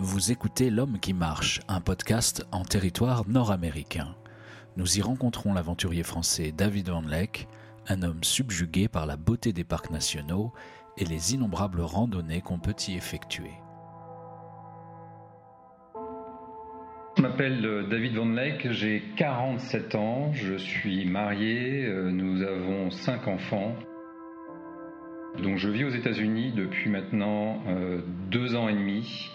Vous écoutez L'homme qui marche, un podcast en territoire nord-américain. Nous y rencontrons l'aventurier français David Van Leck, un homme subjugué par la beauté des parcs nationaux et les innombrables randonnées qu'on peut y effectuer. Je m'appelle euh, David Van Leck, j'ai 47 ans, je suis marié, euh, nous avons 5 enfants. Donc je vis aux États-Unis depuis maintenant euh, deux ans et demi.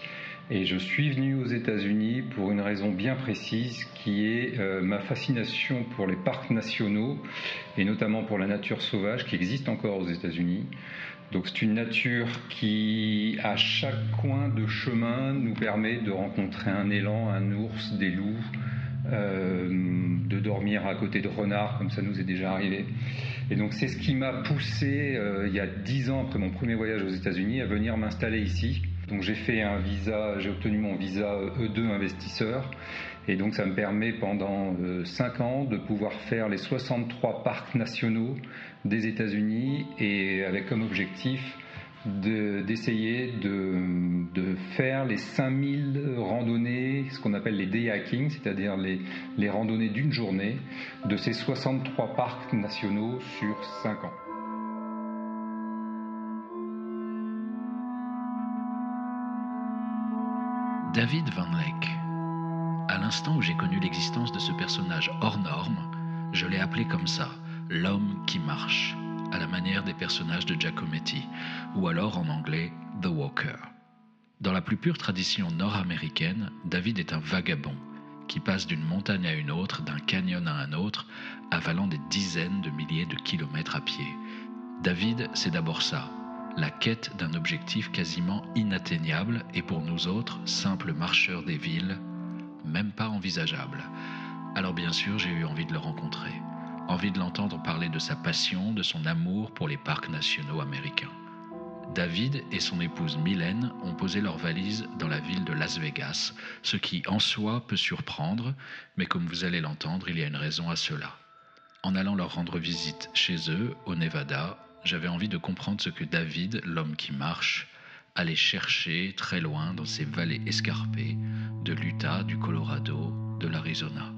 Et je suis venu aux États-Unis pour une raison bien précise qui est euh, ma fascination pour les parcs nationaux et notamment pour la nature sauvage qui existe encore aux États-Unis. Donc c'est une nature qui, à chaque coin de chemin, nous permet de rencontrer un élan, un ours, des loups, euh, de dormir à côté de renards, comme ça nous est déjà arrivé. Et donc c'est ce qui m'a poussé, euh, il y a dix ans après mon premier voyage aux États-Unis, à venir m'installer ici donc j'ai fait un visa, j'ai obtenu mon visa E2 investisseur et donc ça me permet pendant 5 euh, ans de pouvoir faire les 63 parcs nationaux des États-Unis et avec comme objectif d'essayer de, faire les 5000 randonnées, ce qu'on appelle les day hiking, c'est-à-dire les, les randonnées d'une journée de ces 63 parcs nationaux sur 5 ans. David Van Leck. À l'instant où j'ai connu l'existence de ce personnage hors norme, je l'ai appelé comme ça, l'homme qui marche, à la manière des personnages de Giacometti, ou alors en anglais The Walker. Dans la plus pure tradition nord-américaine, David est un vagabond qui passe d'une montagne à une autre, d'un canyon à un autre, avalant des dizaines de milliers de kilomètres à pied. David, c'est d'abord ça, la quête d'un objectif quasiment inatteignable et pour nous autres, simples marcheurs des villes, même pas envisageable. Alors bien sûr, j'ai eu envie de le rencontrer, envie de l'entendre parler de sa passion, de son amour pour les parcs nationaux américains. David et son épouse Mylène ont posé leurs valises dans la ville de Las Vegas, ce qui en soi peut surprendre, mais comme vous allez l'entendre, il y a une raison à cela. En allant leur rendre visite chez eux, au Nevada, j'avais envie de comprendre ce que David, l'homme qui marche, allait chercher très loin dans ces vallées escarpées de l'Utah, du Colorado, de l'Arizona.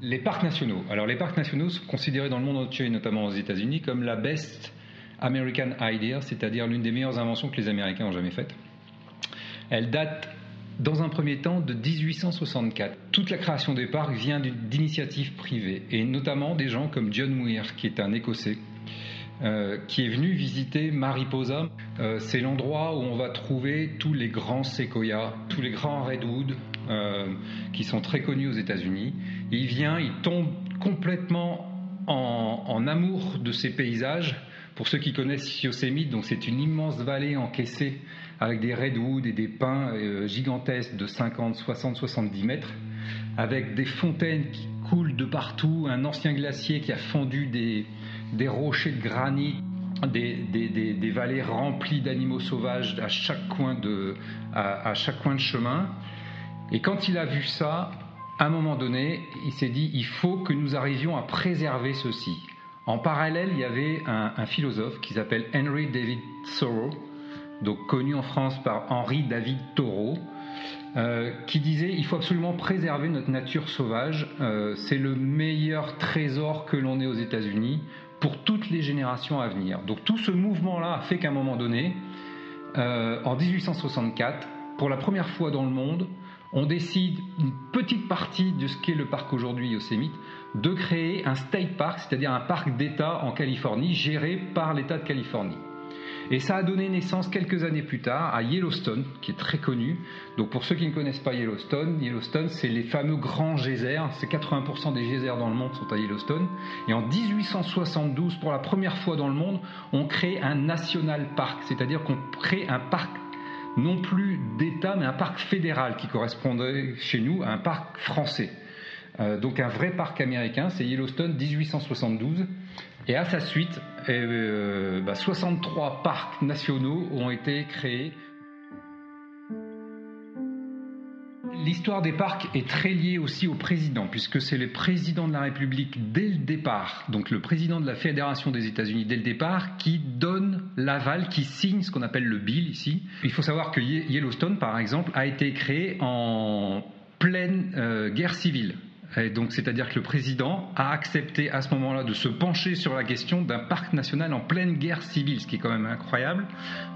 Les parcs nationaux. Alors les parcs nationaux sont considérés dans le monde entier, notamment aux États-Unis, comme la best American idea, c'est-à-dire l'une des meilleures inventions que les Américains ont jamais faites. Elle date dans un premier temps de 1864. Toute la création des parcs vient d'initiatives privées, et notamment des gens comme John Muir, qui est un Écossais, euh, qui est venu visiter Mariposa. Euh, c'est l'endroit où on va trouver tous les grands séquoias, tous les grands redwoods, euh, qui sont très connus aux États-Unis. Il vient, il tombe complètement en, en amour de ces paysages. Pour ceux qui connaissent Yosemite, donc c'est une immense vallée encaissée avec des redwoods et des pins euh, gigantesques de 50, 60, 70 mètres, avec des fontaines qui coulent de partout, un ancien glacier qui a fondu des, des rochers de granit, des, des, des, vallées remplies d'animaux sauvages à chaque, coin de, à, chaque coin de chemin. Et quand il a vu ça, à un moment donné, il s'est dit il faut que nous arrivions à préserver ceci. En parallèle, il y avait un, philosophe qui s'appelle Henry David Thoreau, donc connu en France par Henri David Thoreau, euh, qui disait il faut absolument préserver notre nature sauvage. Euh, c'est le meilleur trésor que l'on ait aux États-Unis. pour toutes les générations à venir. Donc tout ce mouvement-là a fait qu'à un moment donné, euh, en 1864, pour la première fois dans le monde, on décide une petite partie de ce qu'est le parc aujourd'hui Yosemite de créer un state park, c'est-à-dire un parc d'État en Californie géré par l'État de Californie. Et ça a donné naissance quelques années plus tard à Yellowstone, qui est très connu. Donc pour ceux qui ne connaissent pas Yellowstone, Yellowstone c'est les fameux grands geysers. C'est 80% des geysers dans le monde sont à Yellowstone. Et en 1872, pour la première fois dans le monde, on crée un national park, c'est-à-dire qu'on crée un parc non plus d'État, mais un parc fédéral qui correspondrait chez nous à un parc français. Euh, donc un vrai parc américain, c'est Yellowstone 1872. Et à sa suite, 63 euh, bah, parcs nationaux ont été créés. L'histoire des parcs est très liée aussi au président, puisque c'est le président de la République dès le départ, donc le président de la Fédération des États-Unis dès le départ, qui donne l'aval, qui signe ce qu'on appelle le bill ici. Il faut savoir que Yellowstone, par exemple, a été créé en pleine euh, guerre civile donc, c'est-à-dire que le président a accepté à ce moment-là de se pencher sur la question d'un parc national en pleine guerre civile, ce qui est quand même incroyable.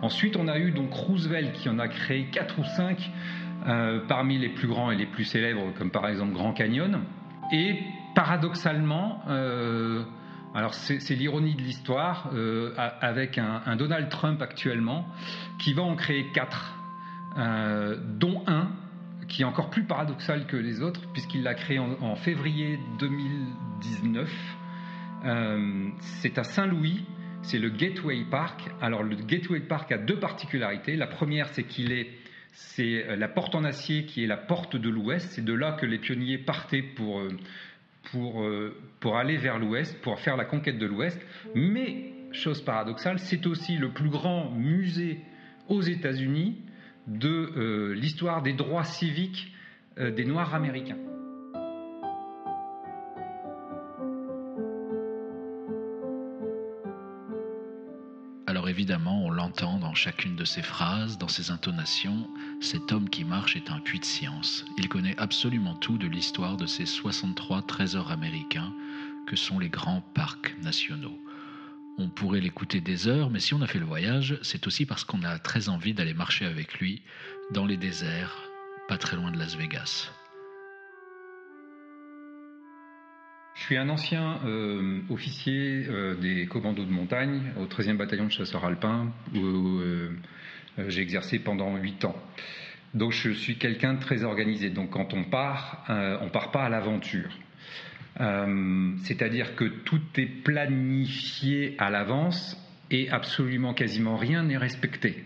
Ensuite, on a eu donc Roosevelt qui en a créé quatre ou cinq euh, parmi les plus grands et les plus célèbres, comme par exemple Grand Canyon. Et paradoxalement, euh, alors c'est l'ironie de l'histoire, euh, avec un, un, Donald Trump actuellement qui va en créer quatre, dont un qui est encore plus paradoxal que les autres, puisqu'il l'a créé en, février 2019. Euh, c'est à Saint-Louis, c'est le Gateway Park. Alors le Gateway Park a deux particularités. La première, c'est qu'il est, c'est la porte en acier qui est la porte de l'Ouest. C'est de là que les pionniers partaient pour euh, pour euh, pour aller vers l'Ouest, pour faire la conquête de l'Ouest. Mais chose paradoxale, c'est aussi le plus grand musée aux États-Unis de euh, l'histoire des droits civiques euh, des Noirs américains. Alors évidemment, on l'entend dans chacune de ses phrases, dans ses intonations, cet homme qui marche est un puits de science. Il connaît absolument tout de l'histoire de ces 63 trésors américains que sont les grands parcs nationaux. On pourrait l'écouter des heures, mais si on a fait le voyage, c'est aussi parce qu'on a très envie d'aller marcher avec lui dans les déserts, pas très loin de Las Vegas. Je suis un ancien euh, officier euh, des commandos de montagne au 13e bataillon de chasseurs alpins où euh, j'ai exercé pendant 8 ans. Donc je suis quelqu'un de très organisé. Donc quand on part, on part pas à l'aventure. Euh, c'est-à-dire que tout est planifié à l'avance et absolument quasiment rien n'est respecté.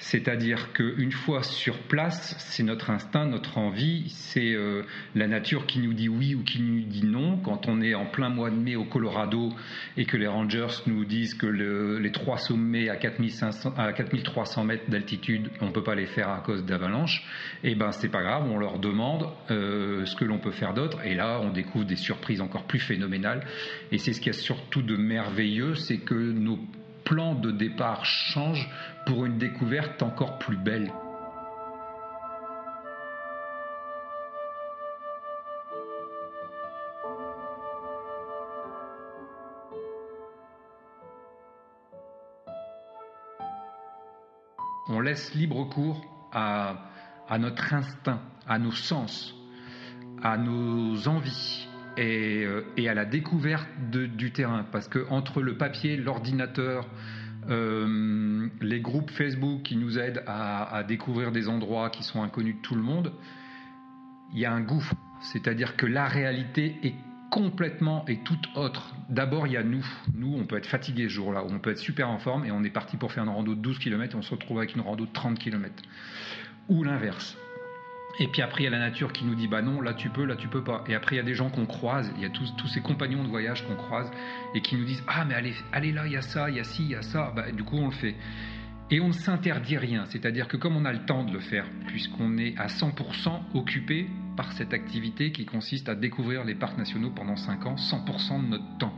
C'est-à-dire qu'une fois sur place, c'est notre instinct, notre envie, c'est euh, la nature qui nous dit oui ou qui nous dit non. Quand on est en plein mois de mai au Colorado et que les rangers nous disent que les trois sommets à, 4500, à 4300 mètres d'altitude, on ne peut pas les faire à cause d'avalanches, et eh ben c'est pas grave, on leur demande euh, ce que l'on peut faire d'autre. Et là, on découvre des surprises encore plus phénoménales. Et c'est ce qu'il y a surtout de merveilleux, c'est que nos plan de départ change pour une découverte encore plus belle. On laisse libre cours à, notre instinct, à nos sens, à nos envies, euh, et, à la découverte du terrain. Parce que entre le papier, l'ordinateur, euh, les groupes Facebook qui nous aident à, découvrir des endroits qui sont inconnus de tout le monde, il y a un gouffre. C'est-à-dire que la réalité est complètement et toute autre. D'abord, il y a nous. Nous, on peut être fatigué ce jour-là, on peut être super en forme et on est parti pour faire une rando de 12 km et on se retrouve avec une rando de 30 km. Ou l'inverse. Et puis après, il y a la nature qui nous dit bah non, là tu peux, là tu peux pas. Et après, il y a des gens qu'on croise, il y a tous, tous ces compagnons de voyage qu'on croise et qui nous disent ah mais allez, allez là, il y a ça, il y a ci, il y a ça. Bah, du coup, on le fait. Et on ne s'interdit rien, c'est-à-dire que comme on a le temps de le faire, puisqu'on est à 100% occupé par cette activité qui consiste à découvrir les parcs nationaux pendant 5 ans, 100% de notre temps.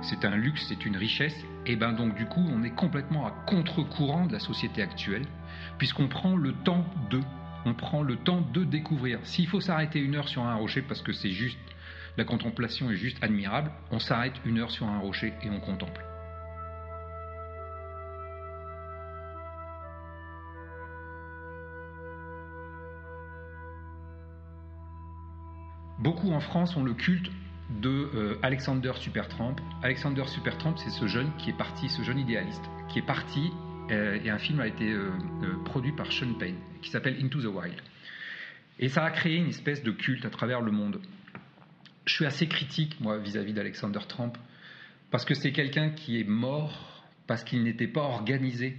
C'est un luxe, c'est une richesse, et ben donc du coup on est complètement à contre-courant de la société actuelle, puisqu'on prend le temps de on prend le temps de découvrir. S'il faut s'arrêter une heure sur un rocher parce que c'est juste La contemplation est juste admirable. On s'arrête une heure sur un rocher et on contemple. Beaucoup en France ont le culte de euh, Alexander Supertramp. Alexander Supertramp, c'est ce jeune qui est parti, ce jeune idéaliste, qui est parti, et un film a été euh, produit par Sean Payne, qui s'appelle Into the Wild. Et ça a créé une espèce de culte à travers le monde. Je suis assez critique, moi, vis-à-vis d'Alexander Trump, parce que c'est quelqu'un qui est mort parce qu'il n'était pas organisé.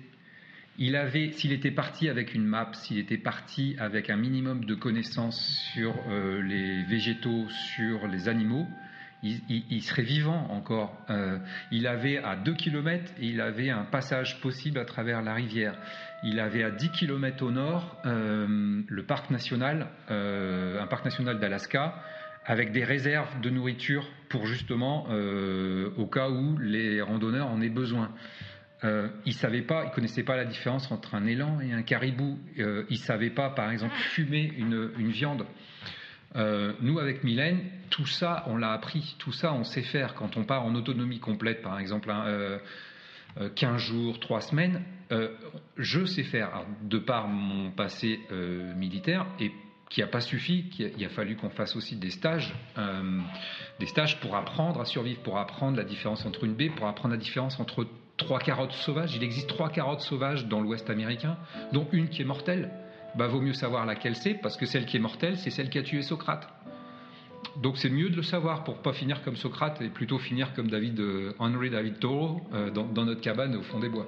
Il avait, s'il était parti avec une map, s'il était parti avec un minimum de connaissances sur euh, les végétaux, sur les animaux, il, serait vivant encore. Euh, il avait à 2 km, il avait un passage possible à travers la rivière. Il avait à 10 km au nord euh, le parc national, euh, un parc national d'Alaska, avec des réserves de nourriture pour justement au cas où les randonneurs en aient besoin. il savait pas, il connaissait pas la différence entre un élan et un caribou. il savait pas, par exemple, fumer une, une viande. Euh, nous, avec Mylène, tout ça, on l'a appris, tout ça, on sait faire. Quand on part en autonomie complète, par exemple, 15 hein, euh, jours, 3 semaines, euh, je sais faire. de par mon passé militaire, et qui n'a pas suffi, il a fallu qu'on fasse aussi des stages, des stages pour apprendre à survivre, pour apprendre la différence entre une baie, pour apprendre la différence entre trois carottes sauvages. Il existe trois carottes sauvages dans l'Ouest américain, dont une qui est mortelle bah, vaut mieux savoir laquelle c'est, parce que celle qui est mortelle, c'est celle qui a tué Socrate. Donc c'est mieux de le savoir pour pas finir comme Socrate et plutôt finir comme David, euh, Henry David Thoreau euh, dans notre cabane au fond des bois.